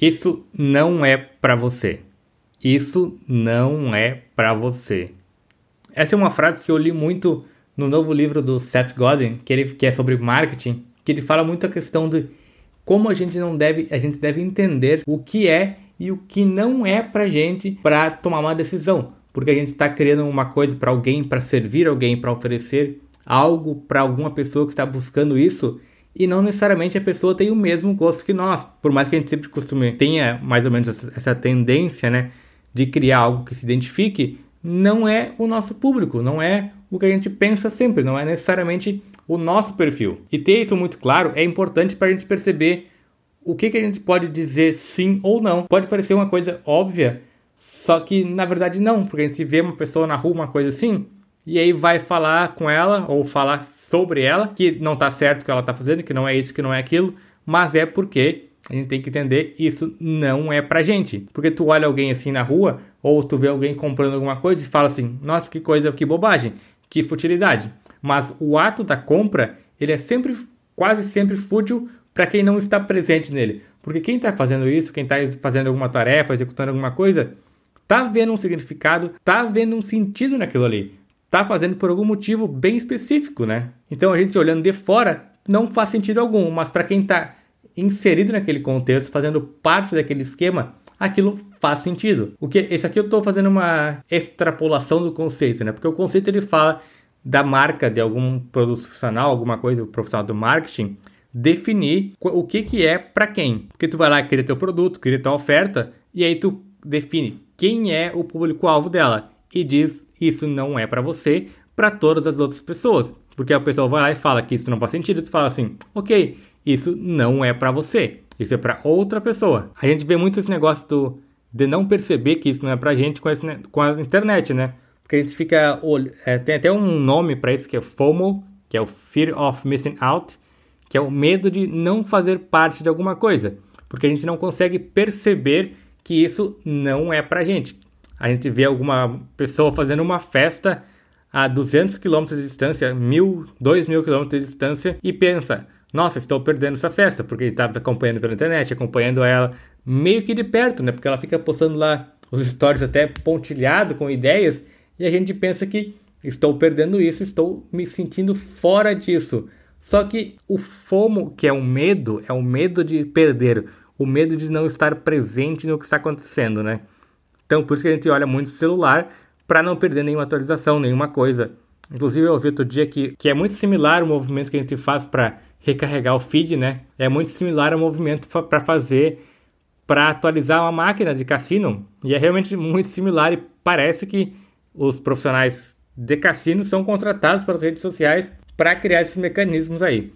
Isso não é para você. Isso não é para você. Essa é uma frase que eu li muito no novo livro do Seth Godin, que, ele, que é sobre marketing, que ele fala muito a questão de como a gente não deve, a gente deve entender o que é e o que não é pra gente para tomar uma decisão, porque a gente está criando uma coisa para alguém, para servir alguém, para oferecer algo para alguma pessoa que está buscando isso e não necessariamente a pessoa tem o mesmo gosto que nós, por mais que a gente sempre costume tenha mais ou menos essa tendência, né, de criar algo que se identifique, não é o nosso público, não é o que a gente pensa sempre, não é necessariamente o nosso perfil. E ter isso muito claro é importante para a gente perceber o que, que a gente pode dizer sim ou não. Pode parecer uma coisa óbvia, só que na verdade não, porque a gente vê uma pessoa na rua, uma coisa assim, e aí vai falar com ela ou falar sobre ela que não está certo o que ela está fazendo, que não é isso, que não é aquilo, mas é porque a gente tem que entender isso não é pra gente. Porque tu olha alguém assim na rua, ou tu vê alguém comprando alguma coisa e fala assim: "Nossa, que coisa, que bobagem, que futilidade". Mas o ato da compra, ele é sempre quase sempre fútil para quem não está presente nele. Porque quem está fazendo isso, quem está fazendo alguma tarefa, executando alguma coisa, está vendo um significado, está vendo um sentido naquilo ali. Está fazendo por algum motivo bem específico, né? Então a gente olhando de fora não faz sentido algum, mas para quem está inserido naquele contexto, fazendo parte daquele esquema, aquilo faz sentido. O que esse aqui eu estou fazendo uma extrapolação do conceito, né? Porque o conceito ele fala da marca de algum produto profissional, alguma coisa profissional do marketing, definir o que, que é para quem. Porque tu vai lá, cria teu produto, cria tua oferta, e aí tu define quem é o público-alvo dela e diz isso não é para você, para todas as outras pessoas. Porque a pessoa vai lá e fala que isso não faz sentido, tu fala assim, ok, isso não é para você, isso é para outra pessoa. A gente vê muito esse negócio do, de não perceber que isso não é pra gente com, esse, com a internet, né? Porque a gente fica. É, tem até um nome para isso que é FOMO, que é o Fear of Missing Out, que é o medo de não fazer parte de alguma coisa, porque a gente não consegue perceber que isso não é pra gente. A gente vê alguma pessoa fazendo uma festa a 200 km de distância, 1000, 2000 km de distância e pensa: "Nossa, estou perdendo essa festa", porque está acompanhando pela internet, acompanhando ela meio que de perto, né? Porque ela fica postando lá os stories até pontilhado com ideias e a gente pensa que estou perdendo isso, estou me sentindo fora disso. Só que o FOMO, que é o medo, é o medo de perder, o medo de não estar presente no que está acontecendo, né? Então, por isso que a gente olha muito o celular para não perder nenhuma atualização, nenhuma coisa. Inclusive, eu ouvi outro dia que, que é muito similar o movimento que a gente faz para recarregar o feed, né? É muito similar ao movimento para fazer para atualizar uma máquina de cassino. E é realmente muito similar e parece que os profissionais de cassino são contratados pelas redes sociais para criar esses mecanismos aí.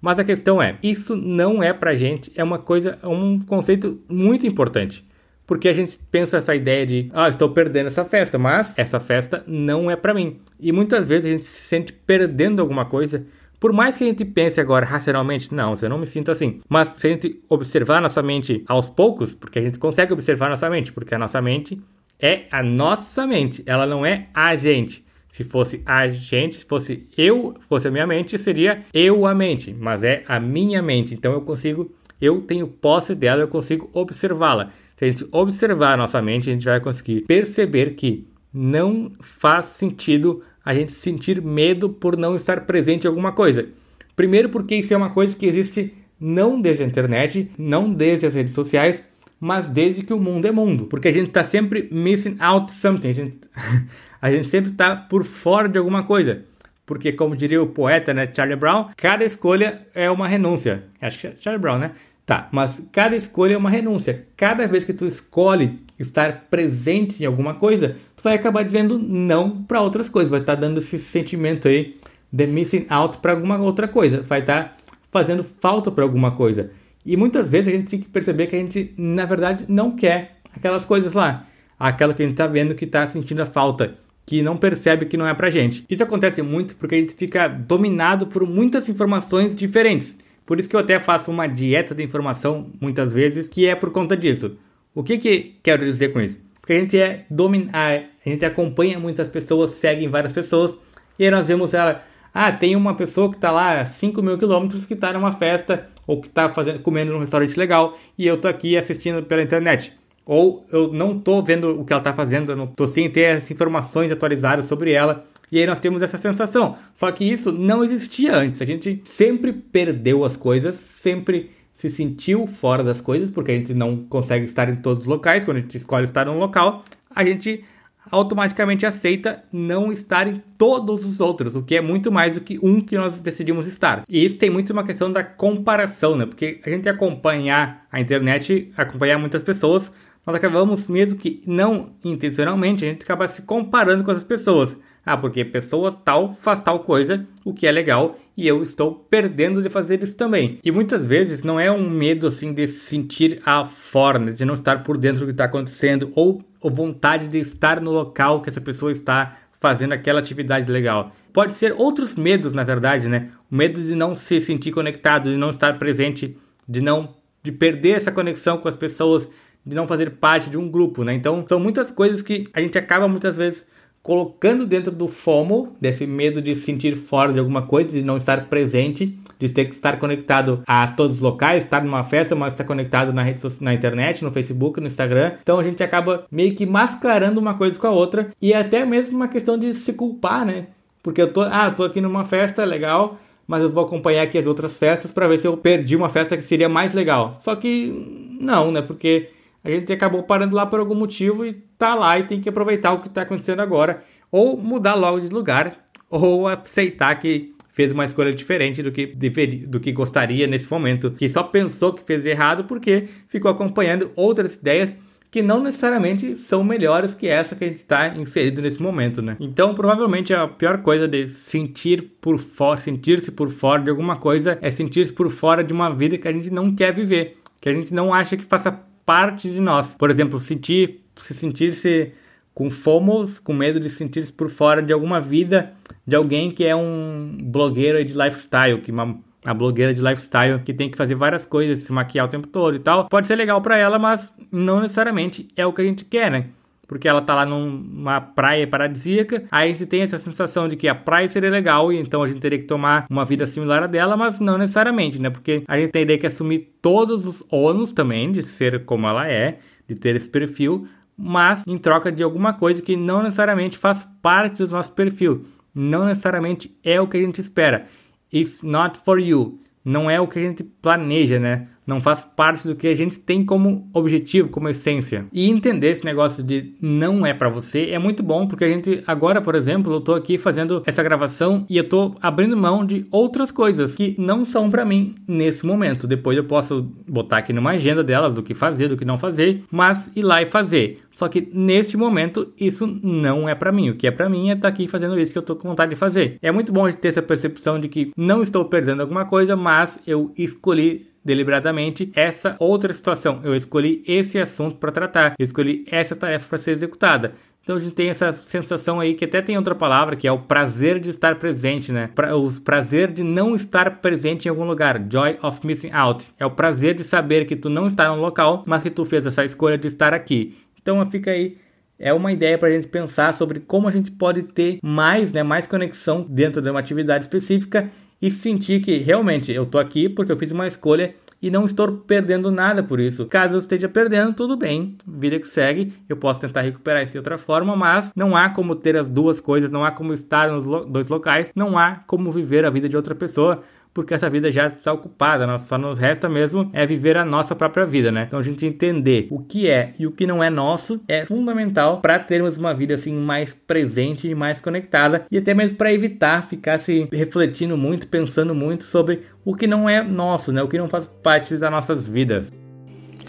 Mas a questão é, isso não é pra gente, é uma coisa, é um conceito muito importante. Porque a gente pensa essa ideia de, ah, estou perdendo essa festa, mas essa festa não é para mim. E muitas vezes a gente se sente perdendo alguma coisa, por mais que a gente pense agora racionalmente, não, eu não me sinto assim. Mas se a gente observar nossa mente aos poucos, porque a gente consegue observar nossa mente, porque a nossa mente é a nossa mente, ela não é a gente. Se fosse a gente, se fosse eu, fosse a minha mente, seria eu a mente, mas é a minha mente. Então eu consigo, eu tenho posse dela, eu consigo observá-la. Se a gente observar a nossa mente, a gente vai conseguir perceber que não faz sentido a gente sentir medo por não estar presente em alguma coisa. Primeiro, porque isso é uma coisa que existe não desde a internet, não desde as redes sociais, mas desde que o mundo é mundo. Porque a gente está sempre missing out something. A gente, a gente sempre está por fora de alguma coisa. Porque, como diria o poeta, né, Charlie Brown, cada escolha é uma renúncia. É Charlie Brown, né? Tá, mas cada escolha é uma renúncia. Cada vez que tu escolhe estar presente em alguma coisa, tu vai acabar dizendo não para outras coisas. Vai estar tá dando esse sentimento aí de missing out para alguma outra coisa. Vai estar tá fazendo falta para alguma coisa. E muitas vezes a gente tem que perceber que a gente, na verdade, não quer aquelas coisas lá. Aquela que a gente está vendo que está sentindo a falta que não percebe que não é pra gente. Isso acontece muito porque a gente fica dominado por muitas informações diferentes. Por isso que eu até faço uma dieta de informação muitas vezes, que é por conta disso. O que que quero dizer com isso? Porque a gente é domin... a gente acompanha muitas pessoas, segue várias pessoas, e aí nós vemos ela, ah, tem uma pessoa que está lá a 5 mil quilômetros que está numa festa ou que está comendo num restaurante legal e eu tô aqui assistindo pela internet. Ou eu não tô vendo o que ela está fazendo, eu não tô sem ter as informações atualizadas sobre ela. E aí nós temos essa sensação. Só que isso não existia antes. A gente sempre perdeu as coisas, sempre se sentiu fora das coisas, porque a gente não consegue estar em todos os locais. Quando a gente escolhe estar num local, a gente automaticamente aceita não estar em todos os outros, o que é muito mais do que um que nós decidimos estar. E isso tem muito uma questão da comparação, né? Porque a gente acompanhar a internet, acompanhar muitas pessoas, nós acabamos mesmo que não intencionalmente, a gente acaba se comparando com as pessoas. Ah, porque pessoa tal faz tal coisa, o que é legal, e eu estou perdendo de fazer isso também. E muitas vezes não é um medo assim de sentir a forma, de não estar por dentro do que está acontecendo, ou, ou vontade de estar no local que essa pessoa está fazendo aquela atividade legal. Pode ser outros medos, na verdade, né? O medo de não se sentir conectado, de não estar presente, de não de perder essa conexão com as pessoas, de não fazer parte de um grupo, né? Então, são muitas coisas que a gente acaba muitas vezes colocando dentro do FOMO, desse medo de sentir fora de alguma coisa, de não estar presente, de ter que estar conectado a todos os locais, estar numa festa, mas estar conectado na, rede, na internet, no Facebook, no Instagram. Então a gente acaba meio que mascarando uma coisa com a outra e é até mesmo uma questão de se culpar, né? Porque eu tô, ah, tô aqui numa festa legal, mas eu vou acompanhar aqui as outras festas para ver se eu perdi uma festa que seria mais legal. Só que não, né? Porque a gente acabou parando lá por algum motivo e tá lá e tem que aproveitar o que está acontecendo agora, ou mudar logo de lugar, ou aceitar que fez uma escolha diferente do que do que gostaria nesse momento, que só pensou que fez errado porque ficou acompanhando outras ideias que não necessariamente são melhores que essa que a gente está inserido nesse momento, né? Então, provavelmente a pior coisa de sentir por fora, sentir-se por fora de alguma coisa é sentir-se por fora de uma vida que a gente não quer viver, que a gente não acha que faça parte de nós. Por exemplo, sentir, se sentir-se com fomos, com medo de sentir-se por fora de alguma vida de alguém que é um blogueiro de lifestyle, que uma, uma blogueira de lifestyle que tem que fazer várias coisas, se maquiar o tempo todo e tal. Pode ser legal para ela, mas não necessariamente é o que a gente quer, né? Porque ela tá lá numa praia paradisíaca. Aí a gente tem essa sensação de que a praia seria legal e então a gente teria que tomar uma vida similar a dela, mas não necessariamente, né? Porque a gente teria que assumir todos os ônus também de ser como ela é, de ter esse perfil, mas em troca de alguma coisa que não necessariamente faz parte do nosso perfil, não necessariamente é o que a gente espera. It's not for you. Não é o que a gente planeja, né? Não faz parte do que a gente tem como objetivo, como essência. E entender esse negócio de não é para você é muito bom, porque a gente agora, por exemplo, eu tô aqui fazendo essa gravação e eu tô abrindo mão de outras coisas que não são para mim nesse momento. Depois eu posso botar aqui numa agenda delas do que fazer, do que não fazer, mas ir lá e fazer. Só que neste momento isso não é para mim. O que é para mim é estar tá aqui fazendo isso que eu tô com vontade de fazer. É muito bom de ter essa percepção de que não estou perdendo alguma coisa, mas eu escolhi deliberadamente essa outra situação. Eu escolhi esse assunto para tratar, eu escolhi essa tarefa para ser executada. Então a gente tem essa sensação aí que até tem outra palavra que é o prazer de estar presente, né? O prazer de não estar presente em algum lugar, joy of missing out. É o prazer de saber que tu não está no local, mas que tu fez essa escolha de estar aqui. Então fica aí é uma ideia para a gente pensar sobre como a gente pode ter mais, né, mais conexão dentro de uma atividade específica e sentir que realmente eu tô aqui porque eu fiz uma escolha e não estou perdendo nada por isso. Caso eu esteja perdendo, tudo bem, vida que segue, eu posso tentar recuperar isso de outra forma, mas não há como ter as duas coisas, não há como estar nos dois locais, não há como viver a vida de outra pessoa porque essa vida já está ocupada, nós só nos resta mesmo é viver a nossa própria vida, né? Então a gente entender o que é e o que não é nosso é fundamental para termos uma vida assim mais presente e mais conectada e até mesmo para evitar ficar se refletindo muito, pensando muito sobre o que não é nosso, né? O que não faz parte das nossas vidas.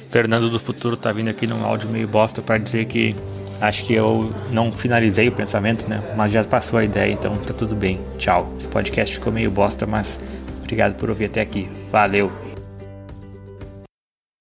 Fernando do Futuro tá vindo aqui num áudio meio bosta para dizer que acho que eu não finalizei o pensamento, né? Mas já passou a ideia, então tá tudo bem. Tchau. Esse podcast ficou meio bosta, mas Obrigado por ouvir até aqui. Valeu!